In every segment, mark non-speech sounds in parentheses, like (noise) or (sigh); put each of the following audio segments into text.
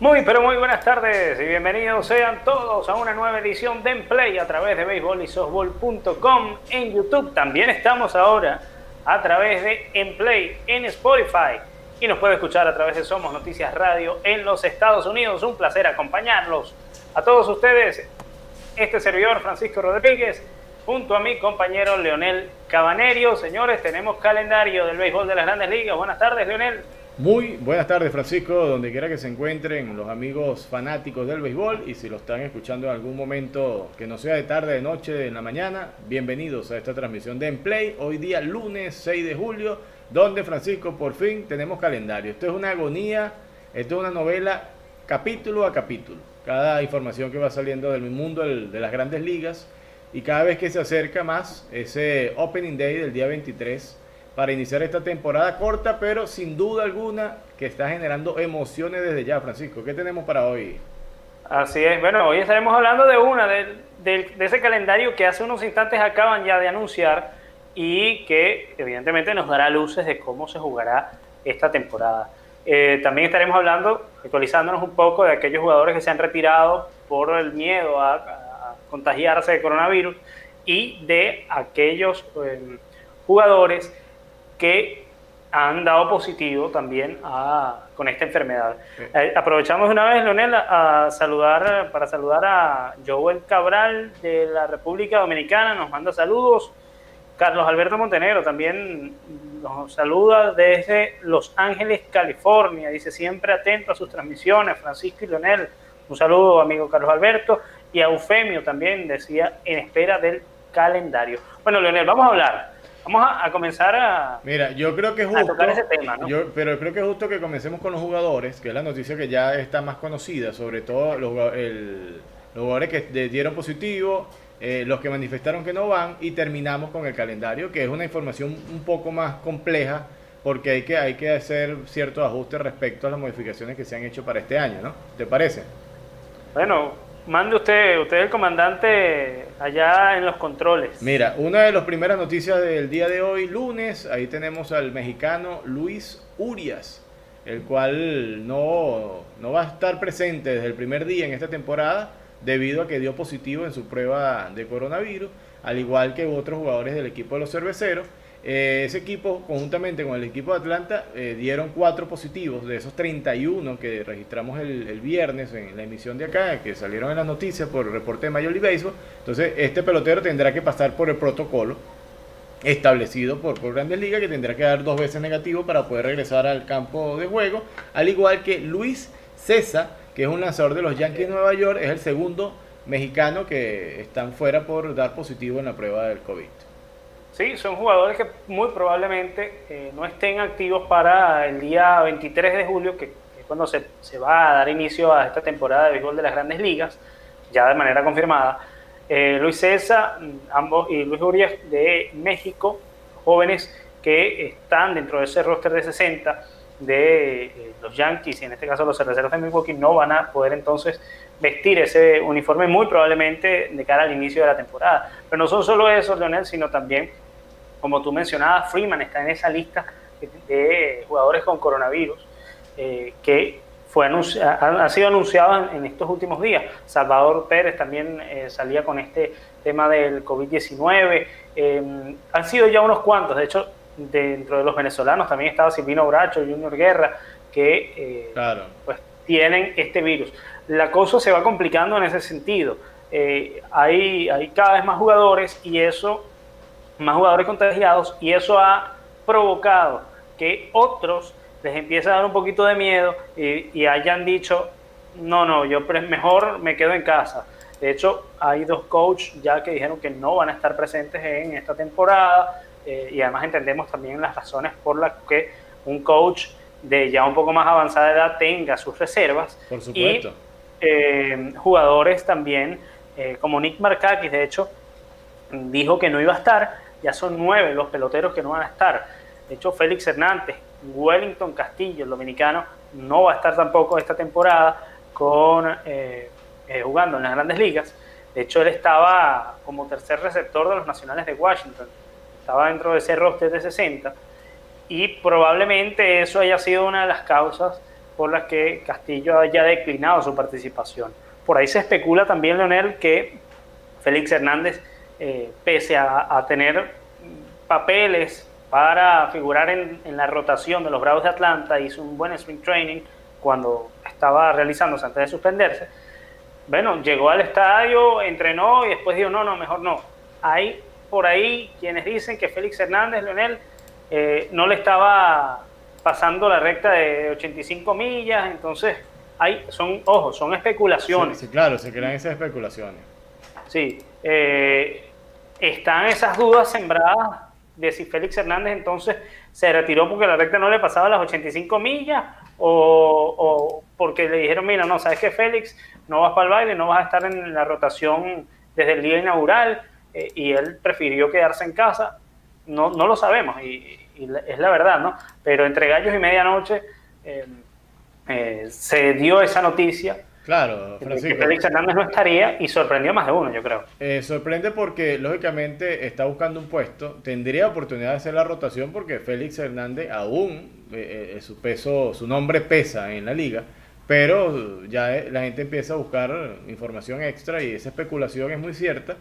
Muy, pero muy buenas tardes y bienvenidos sean todos a una nueva edición de Play a través de béisbol en YouTube. También estamos ahora a través de Enplay en Spotify y nos puede escuchar a través de Somos Noticias Radio en los Estados Unidos. Un placer acompañarlos a todos ustedes. Este servidor Francisco Rodríguez junto a mi compañero Leonel Cabanerio. Señores, tenemos calendario del béisbol de las grandes ligas. Buenas tardes, Leonel. Muy buenas tardes, Francisco, donde quiera que se encuentren los amigos fanáticos del béisbol y si lo están escuchando en algún momento que no sea de tarde, de noche, de la mañana, bienvenidos a esta transmisión de Emplay, hoy día lunes 6 de julio, donde Francisco por fin tenemos calendario. Esto es una agonía, esto es una novela capítulo a capítulo. Cada información que va saliendo del mundo de las grandes ligas y cada vez que se acerca más ese Opening Day del día 23 para iniciar esta temporada corta, pero sin duda alguna que está generando emociones desde ya, Francisco. ¿Qué tenemos para hoy? Así es, bueno, hoy estaremos hablando de una, de, ese calendario que hace unos instantes acaban ya de anunciar y que evidentemente nos dará luces de cómo se jugará esta temporada. Eh, también estaremos hablando, actualizándonos un poco de aquellos jugadores que se han retirado por el miedo a, contagiarse de coronavirus y de aquellos eh, jugadores que han dado positivo también con esta enfermedad. Eh, aprovechamos una vez, Leonel, a saludar, para saludar a Joel Cabral de la República Dominicana, nos manda saludos. Carlos Alberto Montenegro también nos saluda desde Los Ángeles, California. Dice siempre atento a sus transmisiones, Francisco y Leonel. Un saludo, amigo Carlos Alberto. Y a Eufemio también decía en espera del calendario. Bueno, Leonel, vamos a hablar Vamos a, comenzar a, Mira, yo creo que es justo, tocar ese tema, ¿no? yo, pero creo que es justo que comencemos con los jugadores, que es la noticia que ya está más conocida, sobre todo los, jugadores que dieron positivo, eh, los que manifestaron que no van, y terminamos con el calendario, que es una información un poco más compleja, porque hay que, hay que hacer ciertos ajustes respecto a las modificaciones que se han hecho para este año, ¿no? ¿Te parece? Bueno, Mande usted, usted es el comandante allá en los controles. Mira, una de las primeras noticias del día de hoy, lunes, ahí tenemos al mexicano Luis Urias, el cual no, no va a estar presente desde el primer día en esta temporada debido a que dio positivo en su prueba de coronavirus, al igual que otros jugadores del equipo de los cerveceros. Eh, ese equipo, conjuntamente con el equipo de Atlanta, eh, dieron cuatro positivos de esos 31 que registramos el, viernes en la emisión de acá, que salieron en las noticias por el reporte de Major League. Entonces, este pelotero tendrá que pasar por el protocolo establecido por, por Grandes Ligas, que tendrá que dar dos veces negativo para poder regresar al campo de juego, al igual que Luis César, que es un lanzador de los Yankees de Nueva York, es el segundo mexicano que están fuera por dar positivo en la prueba del COVID. Sí, son jugadores que muy probablemente eh, no estén activos para el día 23 de julio, que, es cuando se, va a dar inicio a esta temporada de béisbol de las grandes ligas, ya de manera confirmada. Eh, Luis César ambos, y Luis Urias de México, jóvenes que están dentro de ese roster de 60 de eh, los Yankees y en este caso los cerveceros de Milwaukee, no van a poder entonces vestir ese uniforme muy probablemente de cara al inicio de la temporada. Pero no son solo esos, Leonel, sino también como tú mencionabas, Freeman está en esa lista de jugadores con coronavirus eh, que fue ha, sido anunciado en, estos últimos días. Salvador Pérez también eh, salía con este tema del COVID-19. Eh, han sido ya unos cuantos, de hecho, dentro de los venezolanos también estaba Silvino Bracho, Junior Guerra, que pues, tienen este virus. La cosa se va complicando en ese sentido. hay, hay cada vez más jugadores y eso más jugadores contagiados y eso ha provocado que otros les empiece a dar un poquito de miedo y, hayan dicho, no, no, yo mejor me quedo en casa. De hecho, hay dos coaches ya que dijeron que no van a estar presentes en esta temporada eh, y además entendemos también las razones por las que un coach de ya un poco más avanzada edad tenga sus reservas. Por supuesto. Y eh, jugadores también, eh, como Nick Markakis, de hecho, dijo que no iba a estar ya son nueve los peloteros que no van a estar. De hecho, Félix Hernández, Wellington Castillo, el dominicano, no va a estar tampoco esta temporada con, eh, eh, jugando en las grandes ligas. De hecho, él estaba como tercer receptor de los Nacionales de Washington. Estaba dentro de ese roster de 60. Y probablemente eso haya sido una de las causas por las que Castillo haya declinado su participación. Por ahí se especula también, Leonel, que Félix Hernández, eh, pese a, tener papeles para figurar en, la rotación de los Bravos de Atlanta, hizo un buen spring training cuando estaba realizándose antes de suspenderse. Bueno, llegó al estadio, entrenó y después dijo, no, no, mejor no. Hay por ahí quienes dicen que Félix Hernández, Leonel, eh, no le estaba pasando la recta de 85 millas, entonces hay, son, ojo, son especulaciones. Sí, claro, se crean esas especulaciones. Sí, eh, están esas dudas sembradas de si Félix Hernández entonces se retiró porque la recta no le pasaba las 85 millas o, porque le dijeron, mira, no, sabes que Félix, no vas para el baile, no vas a estar en la rotación desde el día inaugural eh, y él prefirió quedarse en casa. No, no lo sabemos y, es la verdad, ¿no? Pero entre gallos y medianoche eh, eh, se dio esa noticia. Claro, Francisco. Que Félix Hernández no estaría y sorprendió más de uno, yo creo. Eh, sorprende porque, lógicamente, está buscando un puesto. Tendría oportunidad de hacer la rotación porque Félix Hernández aún, su peso, su nombre pesa en la liga. Pero ya la gente empieza a buscar información extra y esa especulación es muy cierta.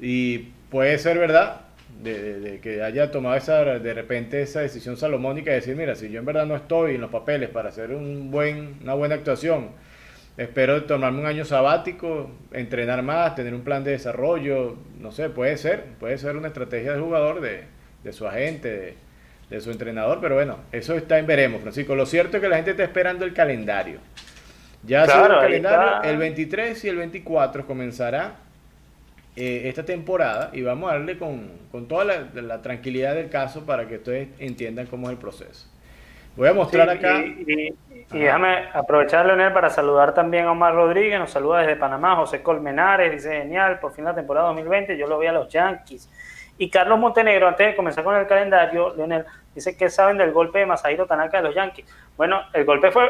Y puede ser verdad, de, que haya tomado esa de repente esa decisión salomónica de decir, mira, si yo en verdad no estoy en los papeles para hacer un buen, una buena actuación, espero tomarme un año sabático, entrenar más, tener un plan de desarrollo, no sé, puede ser, puede ser una estrategia del jugador, de, de su agente, de, su entrenador, pero bueno, eso está en veremos, Francisco. Lo cierto es que la gente está esperando el calendario. Ya el calendario, el 23 y el 24 comenzará eh, esta temporada y vamos a darle con, con toda la, tranquilidad del caso para que ustedes entiendan cómo es el proceso. Voy a mostrar acá. Y, déjame aprovechar, Leonel, para saludar también a Omar Rodríguez, nos saluda desde Panamá, José Colmenares, dice genial, por fin la temporada 2020, yo lo vi a los Yankees. Y Carlos Montenegro, antes de comenzar con el calendario, Leonel, dice que saben del golpe de Masahiro Tanaka de los Yankees. Bueno, el golpe fue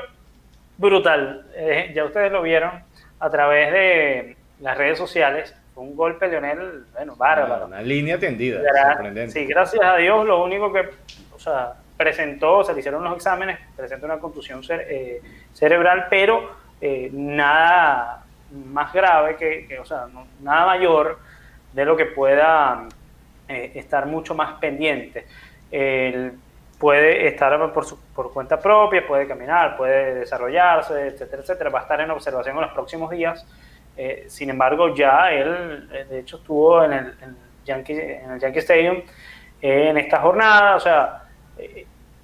brutal, eh, ya ustedes lo vieron a través de las redes sociales un golpe, Leonel, bueno, bárbaro. Una, línea tendida, sorprendente. Sí, gracias a Dios, lo único que, o sea, presentó, se le hicieron los exámenes, presentó una contusión eh, cerebral, pero eh, nada más grave que, o sea, nada mayor de lo que pueda eh, estar mucho más pendiente. Él puede estar por, por cuenta propia, puede caminar, puede desarrollarse, etcétera, etcétera. Va a estar en observación en los próximos días. Sin embargo, ya él, de hecho, estuvo en el, Yankee, en el Yankee Stadium en esta jornada. O sea,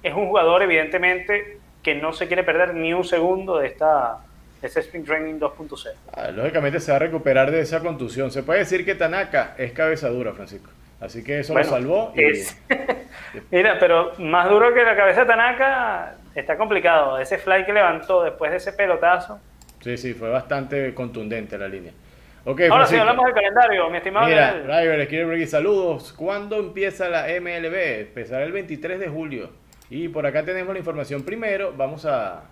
es un jugador, evidentemente, que no se quiere perder ni un segundo de esta de este Spring Training 2.0. Ah, lógicamente se va a recuperar de esa contusión. Se puede decir que Tanaka es cabeza dura, Francisco. Así que eso lo salvó. (laughs) Mira, pero más duro que la cabeza de Tanaka está complicado. Ese fly que levantó después de ese pelotazo Sí, sí, fue bastante contundente la línea. Okay, Ahora sí, hablamos del calendario, mi estimado. Mira, Driver, quiero saludos. ¿Cuándo empieza la MLB? Empezará el 23 de julio. Y por acá tenemos la información. Primero, vamos a,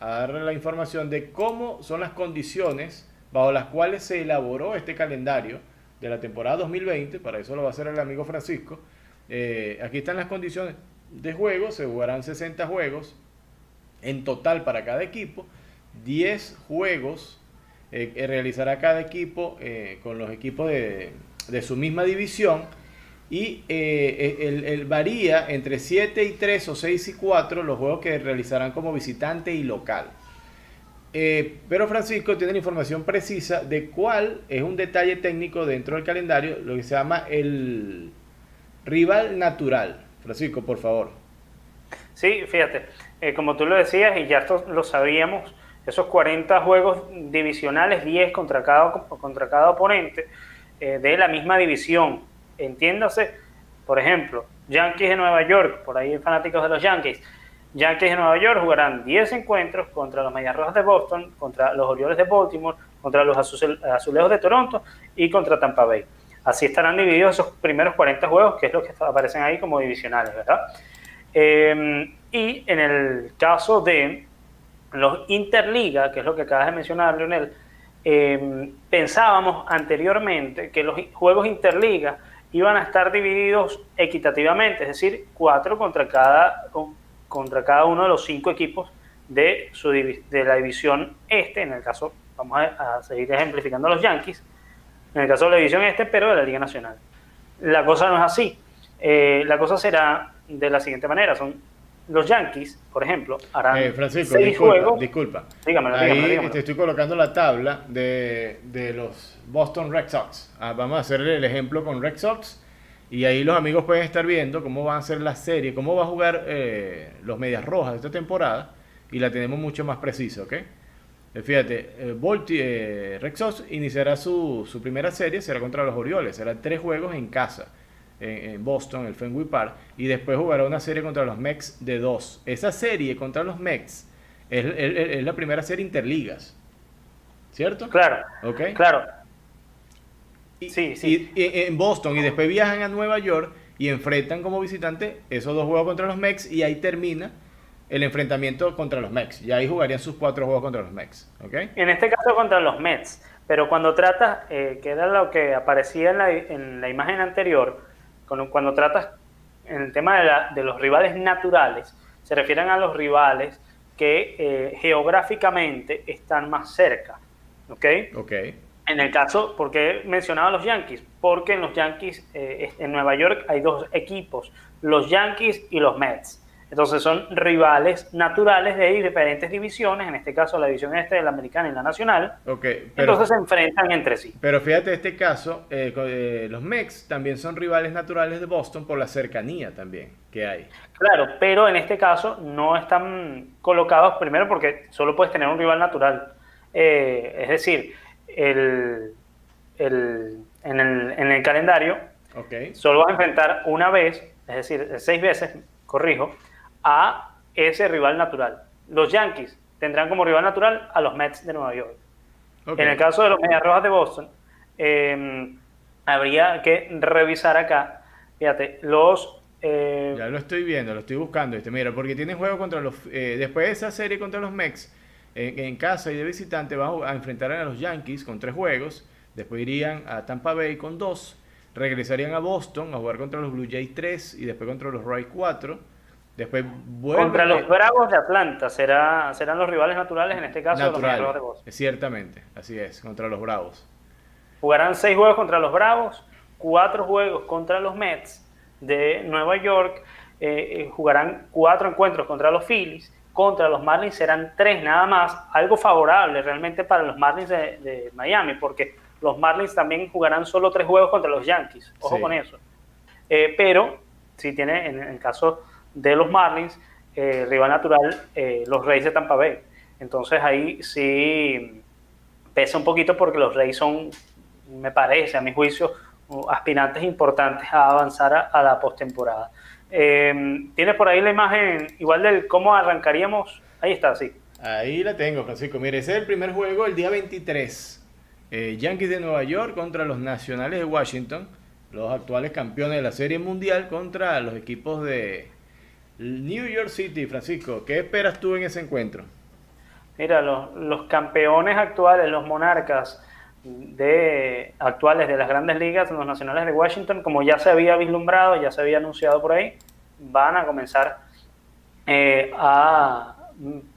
darle la información de cómo son las condiciones bajo las cuales se elaboró este calendario de la temporada 2020. Para eso lo va a hacer el amigo Francisco. Eh, aquí están las condiciones de juego. Se jugarán 60 juegos en total para cada equipo. 10 juegos eh, realizará cada equipo eh, con los equipos de, su misma división y eh, el, varía entre 7 y 3 o 6 y 4 los juegos que realizarán como visitante y local. pero Francisco tiene la información precisa de cuál es un detalle técnico dentro del calendario, lo que se llama el rival natural. Francisco, por favor. Sí, fíjate, como tú lo decías y ya lo sabíamos, esos 40 juegos divisionales, 10 contra cada, contra cada oponente eh, de la misma división. Entiéndase, por ejemplo, Yankees de Nueva York, por ahí fanáticos de los Yankees, Yankees de Nueva York jugarán 10 encuentros contra los Medias Rojas de Boston, contra los Orioles de Baltimore, contra los Azulejos de Toronto y contra Tampa Bay. Así estarán divididos esos primeros 40 juegos, que es lo que aparecen ahí como divisionales, ¿verdad? Eh, y en el caso de los Interliga, que es lo que acabas de mencionar, Leonel, eh, pensábamos anteriormente que los juegos Interliga iban a estar divididos equitativamente, es decir, cuatro contra cada, contra cada uno de los cinco equipos de, su, de la división este, en el caso, vamos a, seguir ejemplificando a los Yankees, en el caso de la división este, pero de la Liga Nacional. La cosa no es así. Eh, la cosa será de la siguiente manera, son los Yankees, por ejemplo, harán eh, Francisco, seis disculpa, juegos. Disculpa. Dígamelo, Ahí te estoy colocando la tabla de, de los Boston Red Sox. Ah, vamos a hacer el ejemplo con Red Sox. Y ahí los amigos pueden estar viendo cómo van a ser la serie, cómo va a jugar eh, los Medias Rojas de esta temporada. Y la tenemos mucho más preciso, ¿ok? Eh, fíjate, eh, Red Sox iniciará su, su primera serie, será contra los Orioles. Serán tres juegos en casa en, Boston, el Fenway Park, y después jugará una serie contra los Mex de dos. Esa serie contra los Mex es, la primera serie interligas, ¿cierto? Claro. ¿Ok? Claro. Y, sí, sí. en Boston y después viajan a Nueva York y enfrentan como visitante esos dos juegos contra los Mex y ahí termina el enfrentamiento contra los Mex. Y ahí jugarían sus cuatro juegos contra los Mex. ¿ok? En este caso contra los Mets. Pero cuando trata, eh, que era lo que aparecía en la, en la imagen anterior, cuando, tratas en el tema de, de, los rivales naturales, se refieren a los rivales que eh, geográficamente están más cerca. ¿Ok? Ok. En el caso, ¿por qué mencionaba los Yankees? Porque en los Yankees, eh, en Nueva York hay dos equipos, los Yankees y los Mets. Entonces son rivales naturales de diferentes divisiones, en este caso la división este de la americana y la nacional. Okay, entonces se enfrentan entre sí. Pero fíjate este caso, eh, eh, los Mex también son rivales naturales de Boston por la cercanía también que hay. Claro, pero en este caso no están colocados primero porque solo puedes tener un rival natural. Eh, es decir, el, el, en, el, en, el, calendario okay. solo vas a enfrentar una vez, es decir, seis veces, corrijo, a ese rival natural. Los Yankees tendrán como rival natural a los Mets de Nueva York. En el caso de los Medias Rojas de Boston, em, habría que revisar acá, fíjate, los... Eh, ya lo estoy viendo, lo estoy buscando. Este, mira, porque tienen juego contra los... Eh, después de esa serie contra los Mets, en casa y de visitante van a enfrentar a los Yankees con tres juegos. Después irían a Tampa Bay con dos. Regresarían a Boston a jugar contra los Blue Jays 3 y después contra los Royals 4 Después Contra los Bravos de Atlanta será, serán los rivales naturales, en este caso los de Boston. Ciertamente, así es, contra los Bravos. Jugarán seis juegos contra los Bravos, cuatro juegos contra los Mets de Nueva York, eh, eh, jugarán cuatro encuentros contra los Phillies, contra los Marlins serán tres nada más, algo favorable realmente para los Marlins de, Miami, porque los Marlins también jugarán solo tres juegos contra los Yankees, ojo con eso. Eh, pero si tiene, en el caso de los Marlins, eh, rival natural, eh, los Reyes de Tampa Bay. Entonces ahí sí pesa un poquito porque los Reyes son, me parece, a mi juicio, aspirantes importantes a avanzar a, la postemporada. Em, ¿Tienes por ahí la imagen igual de cómo arrancaríamos? Ahí está, sí. Ahí la tengo, Francisco. Mire, ese es el primer juego el día 23. Eh, Yankees de Nueva York contra los Nacionales de Washington, los actuales campeones de la Serie Mundial contra los equipos de New York City, Francisco, ¿qué esperas tú en ese encuentro? Mira, los, campeones actuales, los monarcas de, actuales de las grandes ligas, los nacionales de Washington, como ya se había vislumbrado, ya se había anunciado por ahí, van a comenzar eh, a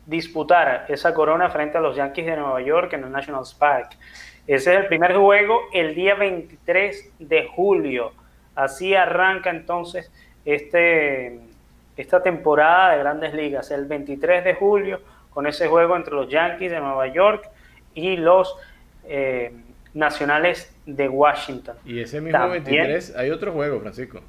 disputar esa corona frente a los Yankees de Nueva York en el National Park. Ese es el primer juego el día 23 de julio. Así arranca entonces este esta temporada de grandes ligas, el 23 de julio, con ese juego entre los Yankees de Nueva York y los eh, Nacionales de Washington. Y ese mismo 23 hay otro juego, Francisco.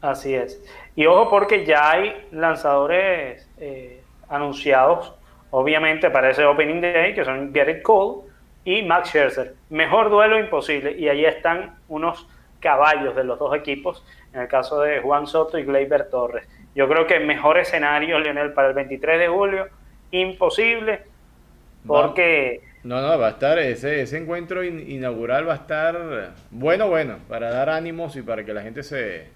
Así es. Y ojo porque ya hay lanzadores eh, anunciados, obviamente para ese Opening Day, que son Garrett Cole y Max Scherzer. Mejor duelo imposible. Y ahí están unos caballos de los dos equipos, en el caso de Juan Soto y Gleyber Torres. Yo creo que mejor escenario, Lionel, para el 23 de julio, imposible, porque... No, no, va a estar, ese, ese encuentro inaugural va a estar bueno, bueno, para dar ánimos y para que la gente se,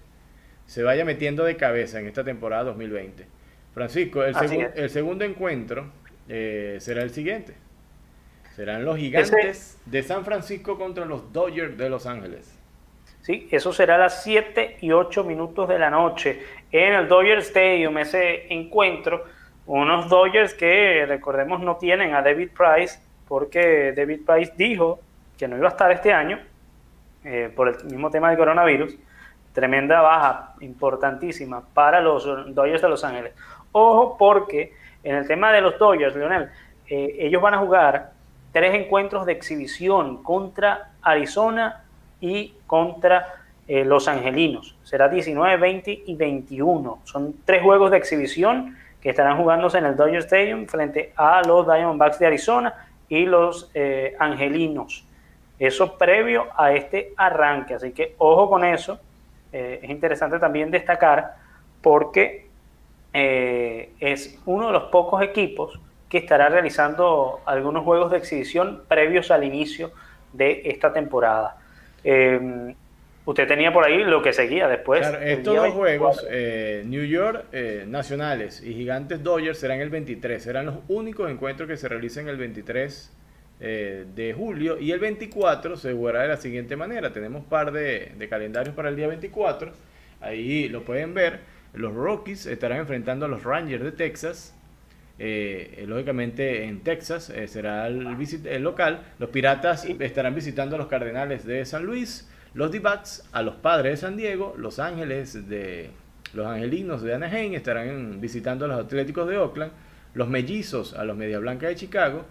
se vaya metiendo de cabeza en esta temporada 2020. Francisco, el, el segundo encuentro eh, será el siguiente. Serán los gigantes de San Francisco contra los Dodgers de Los Ángeles. ¿Sí? Eso será a las 7 y 8 minutos de la noche en el Dodger Stadium, ese encuentro unos Dodgers que, recordemos, no tienen a David Price, porque David Price dijo que no iba a estar este año eh, por el mismo tema del coronavirus. Tremenda baja, importantísima para los Dodgers de Los Ángeles. Ojo, porque en el tema de los Dodgers, Leonel, eh, ellos van a jugar tres encuentros de exhibición contra Arizona y contra eh, Los Angelinos. Será 19, 20 y 21. Son tres juegos de exhibición que estarán jugándose en el Dodger Stadium frente a los Diamondbacks de Arizona y los eh, Angelinos. Eso previo a este arranque, así que ojo con eso. Eh, es interesante también destacar porque es uno de los pocos equipos que estará realizando algunos juegos de exhibición previos al inicio de esta temporada. Usted tenía por ahí lo que seguía después. Claro, estos dos juegos, eh, New York eh, Nacionales y Gigantes Dodgers serán el 23. Serán los únicos encuentros que se realicen el 23 eh, de julio. Y el 24 se jugará de la siguiente manera. Tenemos un par de, calendarios para el día 24. Ahí lo pueden ver. Los Rockies estarán enfrentando a los Rangers de Texas. Lógicamente en Texas será el, el, local. Los Piratas estarán visitando a los Cardenales de San Luis. Los d a los padres de San Diego, Los Ángeles de los Angelinos de Anaheim estarán visitando a los Atléticos de Oakland, los Mellizos a los Media Blanca de Chicago,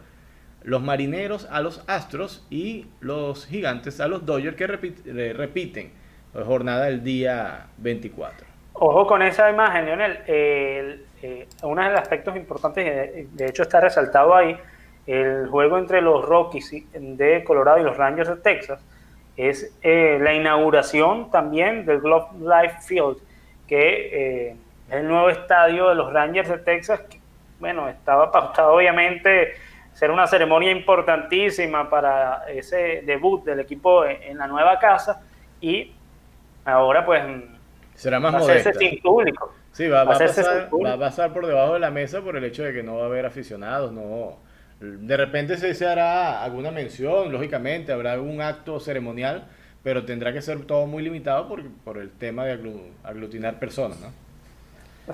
los Marineros a los Astros y los Gigantes a los Dodgers que repiten la jornada del día 24. Ojo con esa imagen, Lionel. Eh, uno de los aspectos importantes, de hecho está resaltado ahí, el juego entre los Rockies de Colorado y los Rangers de Texas es eh, la inauguración también del Globe Life Field, que eh, es el nuevo estadio de los Rangers de Texas, que, bueno, estaba pautado obviamente ser una ceremonia importantísima para ese debut del equipo en, la nueva casa y ahora pues será más va a sin público. Sí, va, a pasar, va a pasar por debajo de la mesa por el hecho de que no va a haber aficionados, no de repente se, hará alguna mención, lógicamente, habrá algún acto ceremonial, pero tendrá que ser todo muy limitado por, por el tema de aglutinar personas, ¿no?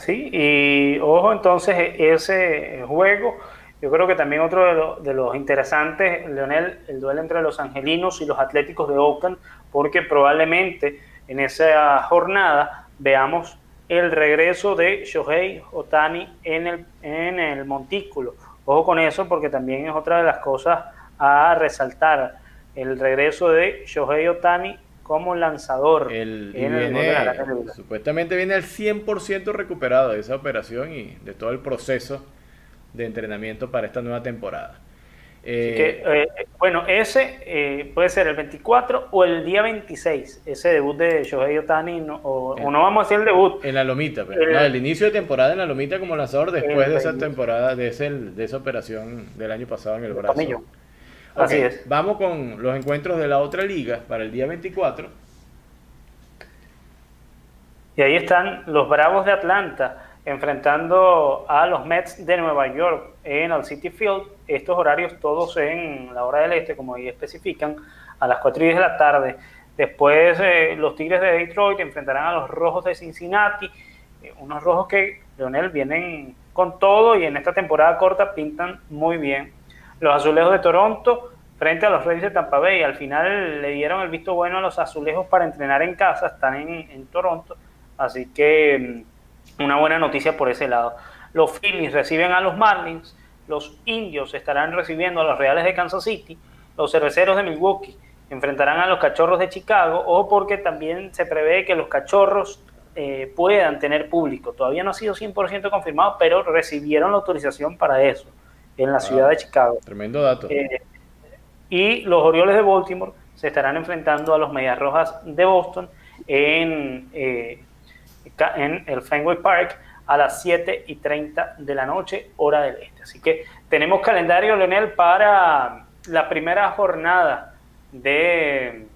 Sí, y ojo entonces ese juego, yo creo que también otro de, de, los interesantes, Leonel, el duelo entre los angelinos y los atléticos de Oakland, porque probablemente en esa jornada veamos el regreso de Shohei Otani en el, en el montículo Ojo con eso porque también es otra de las cosas a resaltar. El regreso de Shohei Otani como lanzador. El, supuestamente viene al 100% recuperado de esa operación y de todo el proceso de entrenamiento para esta nueva temporada. Eh, eh, bueno, ese eh, puede ser el 24 o el día 26, ese debut de Shohei Otani, o, no vamos a hacer el debut. En la Lomita, pero, el, inicio de temporada en la Lomita como lanzador después de esa temporada, de, ese, de esa operación del año pasado en el brazo. Así es. Vamos con los encuentros de la otra liga para el día 24. Y ahí están los Bravos de Atlanta enfrentando a los Mets de Nueva York en el City Field. Estos horarios todos en la hora del este, como ahí especifican, a las 4 y 10 de la tarde. Después eh, los Tigres de Detroit enfrentarán a los Rojos de Cincinnati, eh, unos rojos que, Leonel, vienen con todo y en esta temporada corta pintan muy bien. Los Azulejos de Toronto frente a los Reyes de Tampa Bay. Al final le dieron el visto bueno a los Azulejos para entrenar en casa, están en, en Toronto. Así que mm, una buena noticia por ese lado. Los Phillies reciben a los Marlins, los Indios estarán recibiendo a los Reales de Kansas City, los Cerveceros de Milwaukee enfrentarán a los Cachorros de Chicago, o porque también se prevé que los Cachorros eh, puedan tener público. Todavía no ha sido 100% confirmado, pero recibieron la autorización para eso en la ciudad de Chicago. Tremendo dato. Eh, y los Orioles de Baltimore se estarán enfrentando a los Medias Rojas de Boston en eh, en el Fenway Park a las 7 y 30 de la noche, hora del este. Así que tenemos calendario, Leonel, para la primera jornada de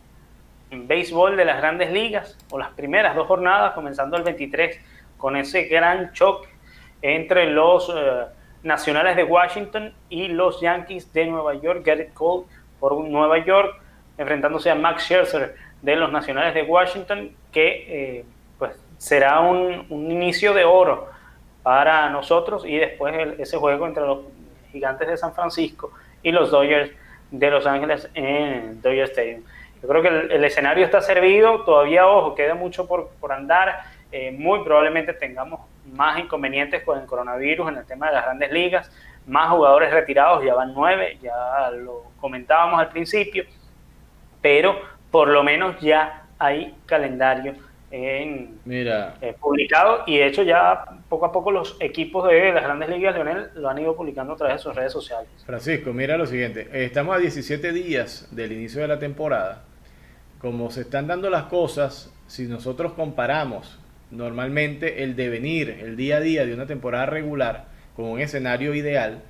béisbol de las grandes ligas, o las primeras dos jornadas, comenzando el 23, con ese gran choque entre los eh, nacionales de Washington y los Yankees de Nueva York, Garrett Cole por Nueva York, enfrentándose a Max Scherzer de los nacionales de Washington, que eh, pues será un, inicio de oro para nosotros y después ese juego entre los gigantes de San Francisco y los Dodgers de Los Ángeles en Dodger Stadium. Yo creo que el, escenario está servido, todavía, ojo, queda mucho por, por andar, eh, muy probablemente tengamos más inconvenientes con el coronavirus en el tema de las grandes ligas, más jugadores retirados, ya van nueve, ya lo comentábamos al principio, pero por lo menos ya hay calendario en, Mira. Eh, publicado y de hecho ya poco a poco los equipos de las grandes ligas, Leonel, lo han ido publicando a través de sus redes sociales. Francisco, mira lo siguiente, estamos a 17 días del inicio de la temporada, como se están dando las cosas, si nosotros comparamos normalmente el devenir, el día a día de una temporada regular con un escenario ideal,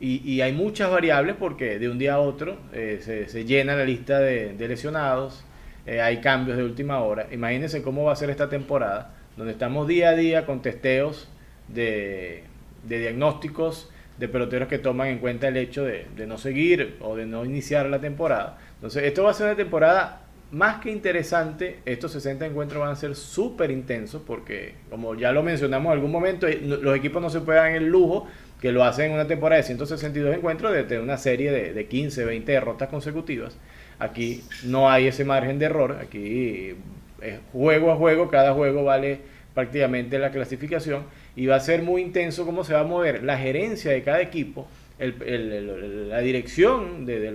y, hay muchas variables porque de un día a otro eh, se, llena la lista de lesionados, eh, hay cambios de última hora. Imagínense cómo va a ser esta temporada, donde estamos día a día con testeos de, diagnósticos de peloteros que toman en cuenta el hecho de, no seguir o de no iniciar la temporada. Entonces, esto va a ser una temporada más que interesante. Estos 60 encuentros van a ser súper intensos porque, como ya lo mencionamos en algún momento, eh, los equipos no se pueden dar el lujo que lo hacen en una temporada de 162 encuentros de tener una serie de, de 15, 20 derrotas consecutivas. Aquí no hay ese margen de error, aquí es juego a juego, cada juego vale prácticamente la clasificación y va a ser muy intenso cómo se va a mover la gerencia de cada equipo, la dirección de,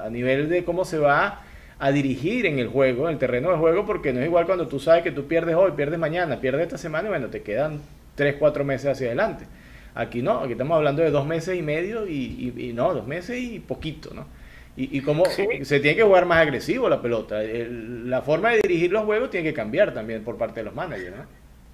a nivel de cómo se va a dirigir en el juego, en el terreno de juego, porque no es igual cuando tú sabes que tú pierdes hoy, pierdes mañana, pierdes esta semana y bueno, te quedan 3, 4 meses hacia adelante. Aquí no, aquí estamos hablando de dos meses y medio y, y no, dos meses y poquito, ¿no? Y, y cómo se tiene que jugar más agresivo la pelota. la forma de dirigir los juegos tiene que cambiar también por parte de los managers.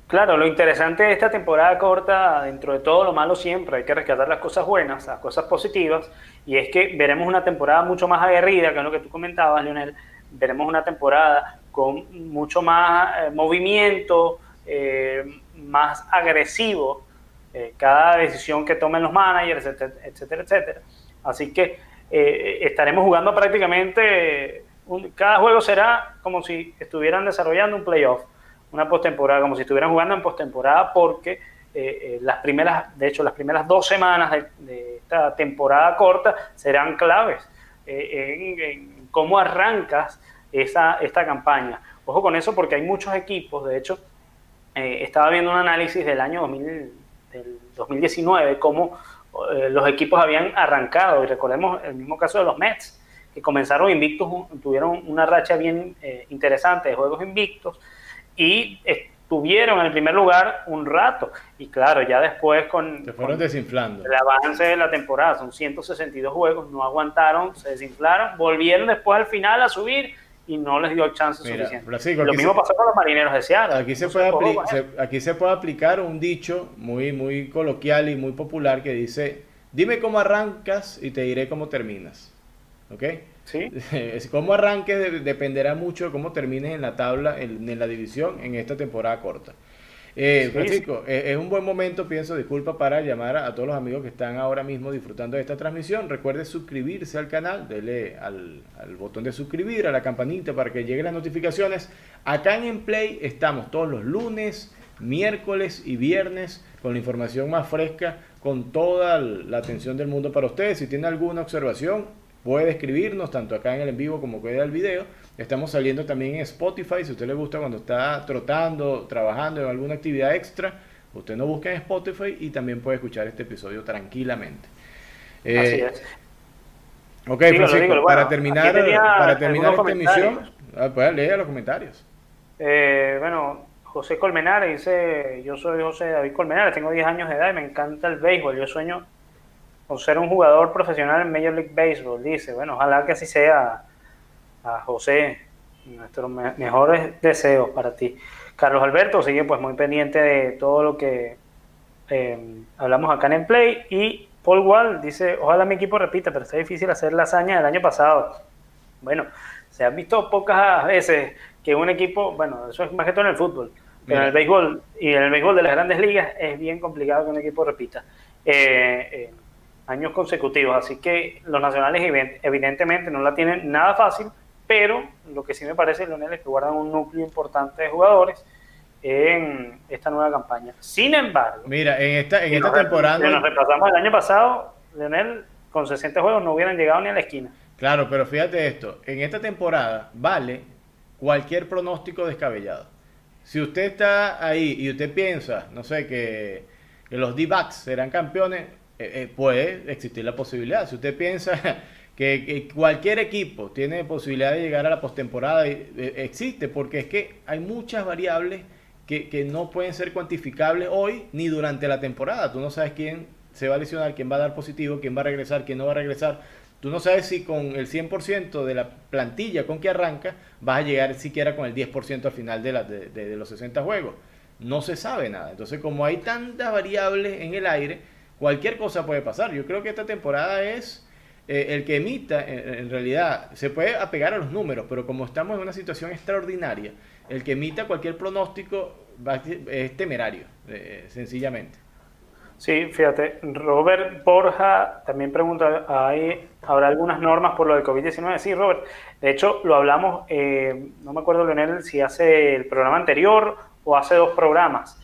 Claro, lo interesante de esta temporada corta, dentro de todo lo malo siempre, hay que rescatar las cosas buenas, las cosas positivas, y es que veremos una temporada mucho más aguerrida, que es lo que tú comentabas, Leonel, veremos una temporada con mucho más eh, movimiento, eh, más agresivo, eh, cada decisión que tomen los managers, etcétera, etcétera. Así que eh, estaremos jugando prácticamente, cada juego será como si estuvieran desarrollando un playoff, una postemporada, como si estuvieran jugando en postemporada, porque eh, eh, las primeras, de hecho, las primeras dos semanas de, esta temporada corta serán claves en, cómo arrancas esa, esta campaña. Ojo con eso porque hay muchos equipos, de hecho, estaba viendo un análisis del año 2000, del 2019, cómo eh, los equipos habían arrancado, y recordemos el mismo caso de los Mets, que comenzaron invictos, tuvieron una racha bien eh, interesante de juegos invictos y estuvieron en el primer lugar un rato. Y claro, ya después con, desinflando. el avance de la temporada, son 162 juegos, no aguantaron, se desinflaron, volvieron después al final a subir y no les dio el chance suficiente. Lo mismo pasó con los marineros de Seattle. Aquí se, puede aquí se puede aplicar un dicho muy, muy coloquial y muy popular que dice, dime cómo arrancas y te diré cómo terminas. ¿Ok? Sí. (laughs) cómo arranques dependerá mucho de cómo termines en la tabla, en la división, en esta temporada corta. Eh, Francisco, eh, es un buen momento, pienso, disculpa, para llamar a, todos los amigos que están ahora mismo disfrutando de esta transmisión. Recuerde suscribirse al canal, dele al, botón de suscribir, a la campanita para que lleguen las notificaciones. Acá en Enplay estamos todos los lunes, miércoles y viernes con la información más fresca, con toda la atención del mundo para ustedes. Si tiene alguna observación, puede escribirnos tanto acá en el en vivo como que el video Estamos saliendo también en Spotify. Si a usted le gusta cuando está trotando, trabajando en alguna actividad extra, usted nos busca en Spotify y también puede escuchar este episodio tranquilamente. Eh, Así es. Ok, para terminar, para terminar esta emisión, ah, puede leer los comentarios. Eh, bueno, José Colmenares dice, yo soy José David Colmenares, tengo 10 años de edad y me encanta el béisbol, yo sueño con ser un jugador profesional en Major League Baseball, dice, bueno, ojalá que así sea a José, nuestros mejores deseos para ti. Carlos Alberto sigue pues muy pendiente de todo lo que em, hablamos acá en Play y Paul Wall dice, ojalá mi equipo repita, pero está difícil hacer la hazaña del año pasado. Bueno, se ha visto pocas veces que un equipo, bueno, eso es más que todo en el fútbol, pero en el béisbol y en el béisbol de las grandes ligas es bien complicado que un equipo repita. Eh, eh, años consecutivos, así que los nacionales evidentemente no la tienen nada fácil, pero lo que sí me parece, Leonel, es que guardan un núcleo importante de jugadores en esta nueva campaña. Sin embargo, mira, en esta, en esta temporada. Si nos repasamos el año pasado, Leonel, con 60 juegos no hubieran llegado ni a la esquina. Claro, pero fíjate esto: en esta temporada vale cualquier pronóstico descabellado. Si usted está ahí y usted piensa, no sé, que, los D-backs serán campeones, eh, eh, puede existir la posibilidad. Si usted piensa que, cualquier equipo tiene posibilidad de llegar a la postemporada, eh, existe, porque es que hay muchas variables que, que, no pueden ser cuantificables hoy ni durante la temporada. Tú no sabes quién se va a lesionar, quién va a dar positivo, quién va a regresar, quién no va a regresar. Tú no sabes si con el 100% de la plantilla con que arranca vas a llegar siquiera con el 10% al final de, la, de, los 60 juegos. No se sabe nada. Entonces, como hay tantas variables en el aire, cualquier cosa puede pasar. Yo creo que esta temporada es eh, el que emita, en, realidad, se puede apegar a los números, pero como estamos en una situación extraordinaria, el que emita cualquier pronóstico es temerario, eh, sencillamente. Sí, fíjate, Robert Borja también pregunta, ¿hay, ¿habrá algunas normas por lo del COVID-19? Sí, Robert, de hecho lo hablamos, eh, no me acuerdo, Leonel, si hace el programa anterior o hace dos programas.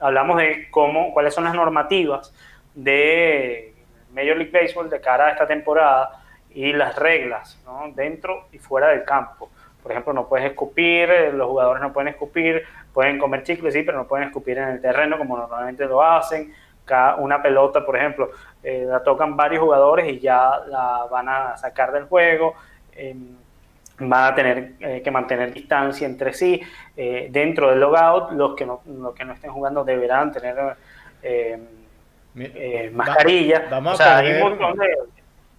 Hablamos de cómo, cuáles son las normativas de Major League Baseball de cara a esta temporada y las reglas dentro y fuera del campo. Por ejemplo, no puedes escupir, los jugadores no pueden escupir, pueden comer chicles, sí, pero no pueden escupir en el terreno como normalmente lo hacen. Cada, una pelota, por ejemplo, eh, la tocan varios jugadores y ya la van a sacar del juego. Em, van a tener eh, que mantener distancia entre sí. Eh, dentro del logout, los que no, los que no estén jugando deberán tener em, mascarilla. Vamos o sea, hay un montón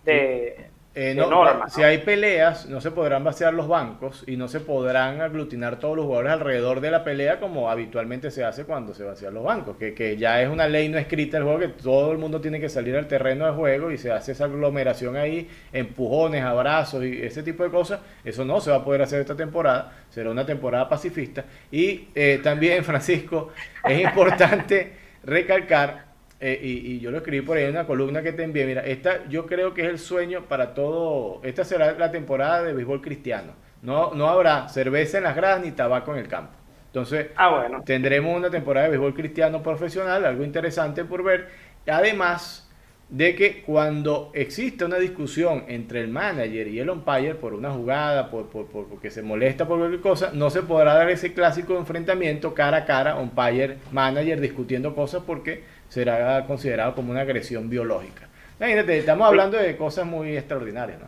de eh, si hay peleas, no se podrán vaciar los bancos y no se podrán aglutinar todos los jugadores alrededor de la pelea como habitualmente se hace cuando se vacían los bancos, que, que ya es una ley no escrita del juego que todo el mundo tiene que salir al terreno de juego y se hace esa aglomeración ahí, empujones, abrazos y ese tipo de cosas. Eso no se va a poder hacer esta temporada, será una temporada pacifista. Y eh, también, (laughs) Francisco, es importante recalcar eh, y, yo lo escribí por ahí en una columna que te envié. Mira, esta yo creo que es el sueño para todo. Esta será la temporada de béisbol cristiano. No, no habrá cerveza en las gradas ni tabaco en el campo. Entonces, ah, bueno. tendremos una temporada de béisbol cristiano profesional, algo interesante por ver. Además de que cuando existe una discusión entre el manager y el umpire por una jugada, por, por, por, porque se molesta por cualquier cosa, no se podrá dar ese clásico enfrentamiento cara a cara, umpire-manager discutiendo cosas porque será considerado como una agresión biológica. Imagínate, estamos hablando de cosas muy extraordinarias, ¿no?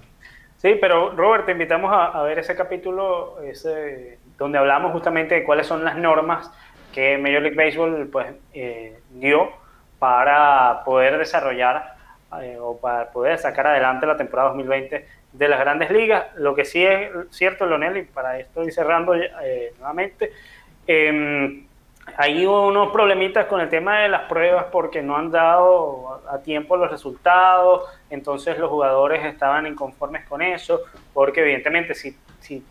Sí, pero Robert, te invitamos a, ver ese capítulo ese, donde hablamos justamente de cuáles son las normas que Major League Baseball pues, eh, dio para poder desarrollar eh, o para poder sacar adelante la temporada 2020 de las grandes ligas. Lo que sí es cierto, Leonel, y para esto ir cerrando eh, nuevamente, eh, hay unos problemitas con el tema de las pruebas porque no han dado a tiempo los resultados, entonces los jugadores estaban inconformes con eso, porque evidentemente si, si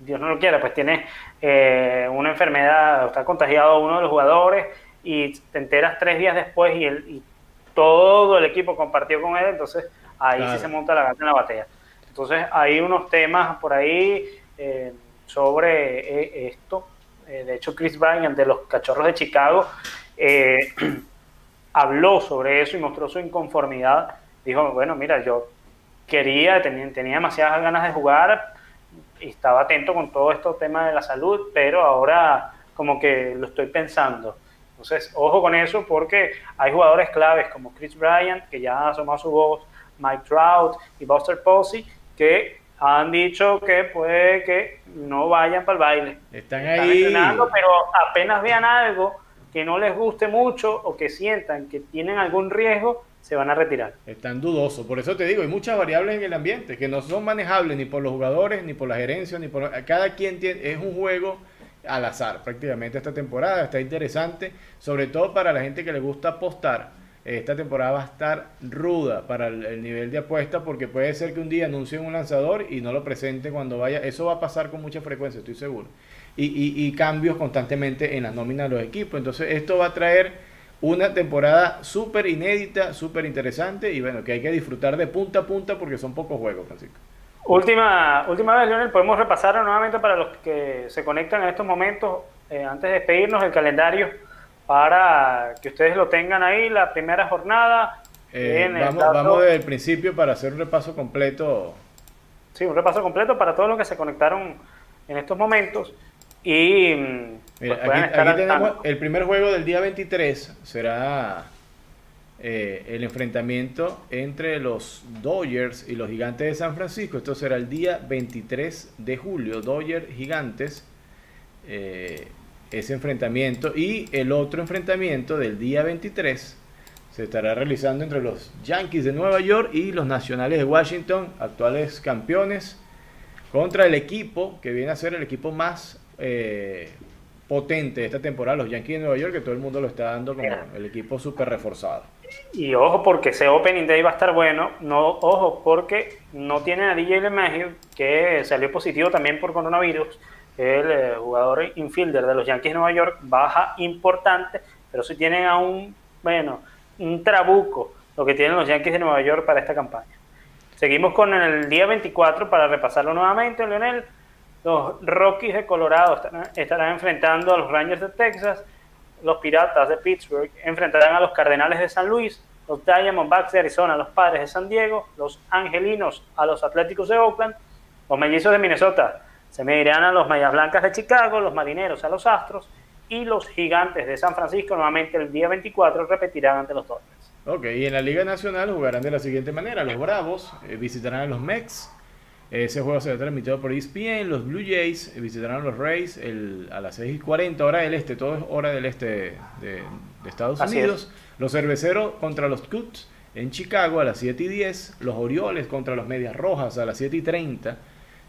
Dios no lo quiera, pues tiene eh, una enfermedad, está contagiado uno de los jugadores y te enteras tres días después y, el, y todo el equipo compartió con él, entonces ahí sí se monta la gata en la batea. Entonces hay unos temas por ahí eh, sobre eh, esto eh, de hecho Chris Bryant de los Cachorros de Chicago eh, (clears throat) habló sobre eso y mostró su inconformidad. Dijo, bueno, mira, yo quería, tenía, tenía demasiadas ganas de jugar y estaba atento con todo estos temas de la salud, pero ahora como que lo estoy pensando. Entonces, ojo con eso porque hay jugadores claves como Chris Bryant, que ya ha asomado su voz, Mike Trout y Buster Posey, que han dicho que puede que no vayan para el baile. Están, ahí. pero apenas vean algo que no les guste mucho o que sientan que tienen algún riesgo, se van a retirar. Están dudosos. Por eso te digo, hay muchas variables en el ambiente que no son manejables ni por los jugadores, ni por la gerencia, ni por... Cada quien tiene... Es un juego al azar prácticamente esta temporada. Está interesante, sobre todo para la gente que le gusta apostar esta temporada va a estar ruda para el, nivel de apuesta porque puede ser que un día anuncien un lanzador y no lo presente cuando vaya. Eso va a pasar con mucha frecuencia, estoy seguro. Y, cambios constantemente en la nómina de los equipos. Entonces esto va a traer una temporada súper inédita, súper interesante y bueno, que hay que disfrutar de punta a punta porque son pocos juegos, Francisco. Última, última vez, Leonel, podemos repasar nuevamente para los que se conectan en estos momentos eh, antes de despedirnos, el calendario para que ustedes lo tengan ahí, la primera jornada. Eh, vamos, vamos desde el principio para hacer un repaso completo. Sí, un repaso completo para todos los que se conectaron en estos momentos. Y mm, pues, aquí, tenemos el primer juego del día 23, será eh, el enfrentamiento entre los Dodgers y los Gigantes de San Francisco. Esto será el día 23 de julio, Dodgers Gigantes. Eh, ese enfrentamiento y el otro enfrentamiento del día 23 se estará realizando entre los Yankees de Nueva York y los Nacionales de Washington, actuales campeones, contra el equipo que viene a ser el equipo más eh, potente de esta temporada, los Yankees de Nueva York, que todo el mundo lo está dando como el equipo súper reforzado. Y ojo porque ese Opening Day va a estar bueno, no ojo porque no tiene a DJ LeMahieu, que salió positivo también por coronavirus, el eh, jugador infielder de los Yankees de Nueva York, baja importante, pero si tienen a un, bueno, un trabuco lo que tienen los Yankees de Nueva York para esta campaña. Seguimos con el día 24 para repasarlo nuevamente, Leonel. Los Rockies de Colorado estarán, enfrentando a los Rangers de Texas. Los Piratas de Pittsburgh enfrentarán a los Cardenales de San Luis. Los Diamondbacks de Arizona a los Padres de San Diego. Los Angelinos a los Atléticos de Oakland. Los Mellizos de Minnesota se medirán a los Mayas Blancas de Chicago, los Marineros a los Astros y los Gigantes de San Francisco nuevamente el día 24 repetirán ante los Dodgers. Ok, y en la Liga Nacional jugarán de la siguiente manera. Los Bravos eh, visitarán a los Mex. Ese juego será transmitido por ESPN. Los Blue Jays visitarán a los Rays a las 6 y 40 hora del este. Todo es hora del este de, Estados Unidos. Los Cerveceros contra los Cubs en Chicago a las 7 y 10. Los Orioles contra los Medias Rojas a las 7 y 30.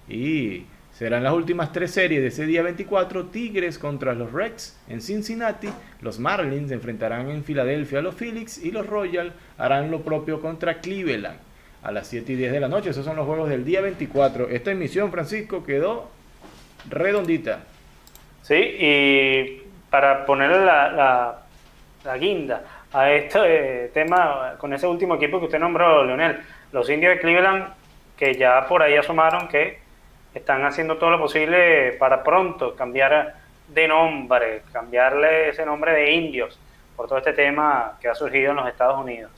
Y Serán las últimas tres series de ese día 24, Tigres contra los Rex en Cincinnati, los Marlins enfrentarán en Filadelfia a los Phillies y los Royals harán lo propio contra Cleveland a las 7 y 10 de la noche. Esos son los juegos del día 24. Esta emisión, Francisco, quedó redondita. Sí, y para poner la, guinda a este tema, con ese último equipo que usted nombró, Leonel, los indios de Cleveland, que ya por ahí asomaron que están haciendo todo lo posible para pronto cambiar de nombre, cambiarle ese nombre de indios por todo este tema que ha surgido en los Estados Unidos.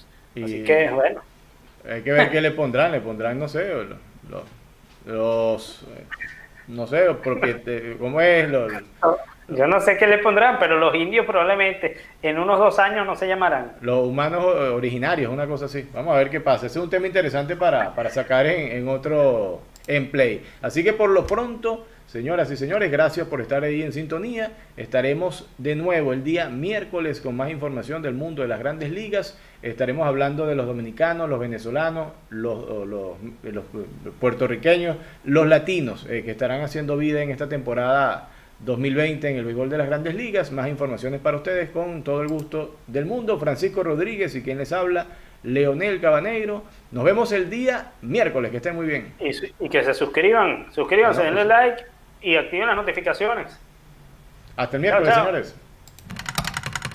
Así que, bueno. Hay que ver qué le pondrán, le pondrán, no sé, los, no sé, porque, ¿cómo es? Los, yo no sé qué le pondrán, pero los indios probablemente en unos dos años no se llamarán. Los humanos originarios, una cosa así. Vamos a ver qué pasa. Ese es un tema interesante para, para sacar en, en otro en Play. Así que por lo pronto, señoras y señores, gracias por estar ahí en sintonía. Estaremos de nuevo el día miércoles con más información del mundo de las grandes ligas. Estaremos hablando de los dominicanos, los venezolanos, los, los, puertorriqueños, los latinos eh, que estarán haciendo vida en esta temporada 2020 en el béisbol de las grandes ligas. Más informaciones para ustedes con todo el gusto del mundo. Francisco Rodríguez y quien les habla. Leonel Cabaneiro. Nos vemos el día miércoles, que estén muy bien. Y, que se suscriban, suscríbanse, denle like y activen las notificaciones. Hasta el miércoles, señores.